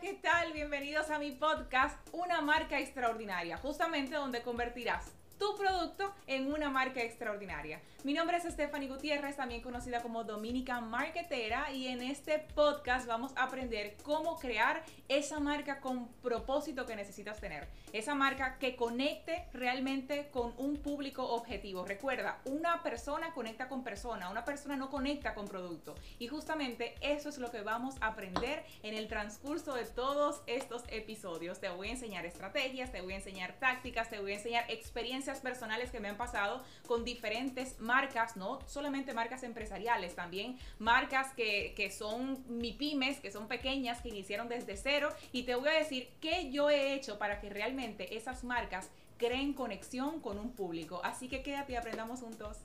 ¿qué tal? Bienvenidos a mi podcast Una marca extraordinaria, justamente donde convertirás tu producto en una marca extraordinaria. Mi nombre es Stephanie Gutiérrez, también conocida como Dominica Marketera, y en este podcast vamos a aprender cómo crear esa marca con propósito que necesitas tener. Esa marca que conecte realmente con un público objetivo. Recuerda, una persona conecta con persona, una persona no conecta con producto. Y justamente eso es lo que vamos a aprender en el transcurso de todos estos episodios. Te voy a enseñar estrategias, te voy a enseñar tácticas, te voy a enseñar experiencias personales que me han pasado con diferentes marcas, no solamente marcas empresariales, también marcas que, que son pymes, que son pequeñas, que iniciaron desde cero. Y te voy a decir qué yo he hecho para que realmente esas marcas creen conexión con un público. Así que quédate y aprendamos juntos.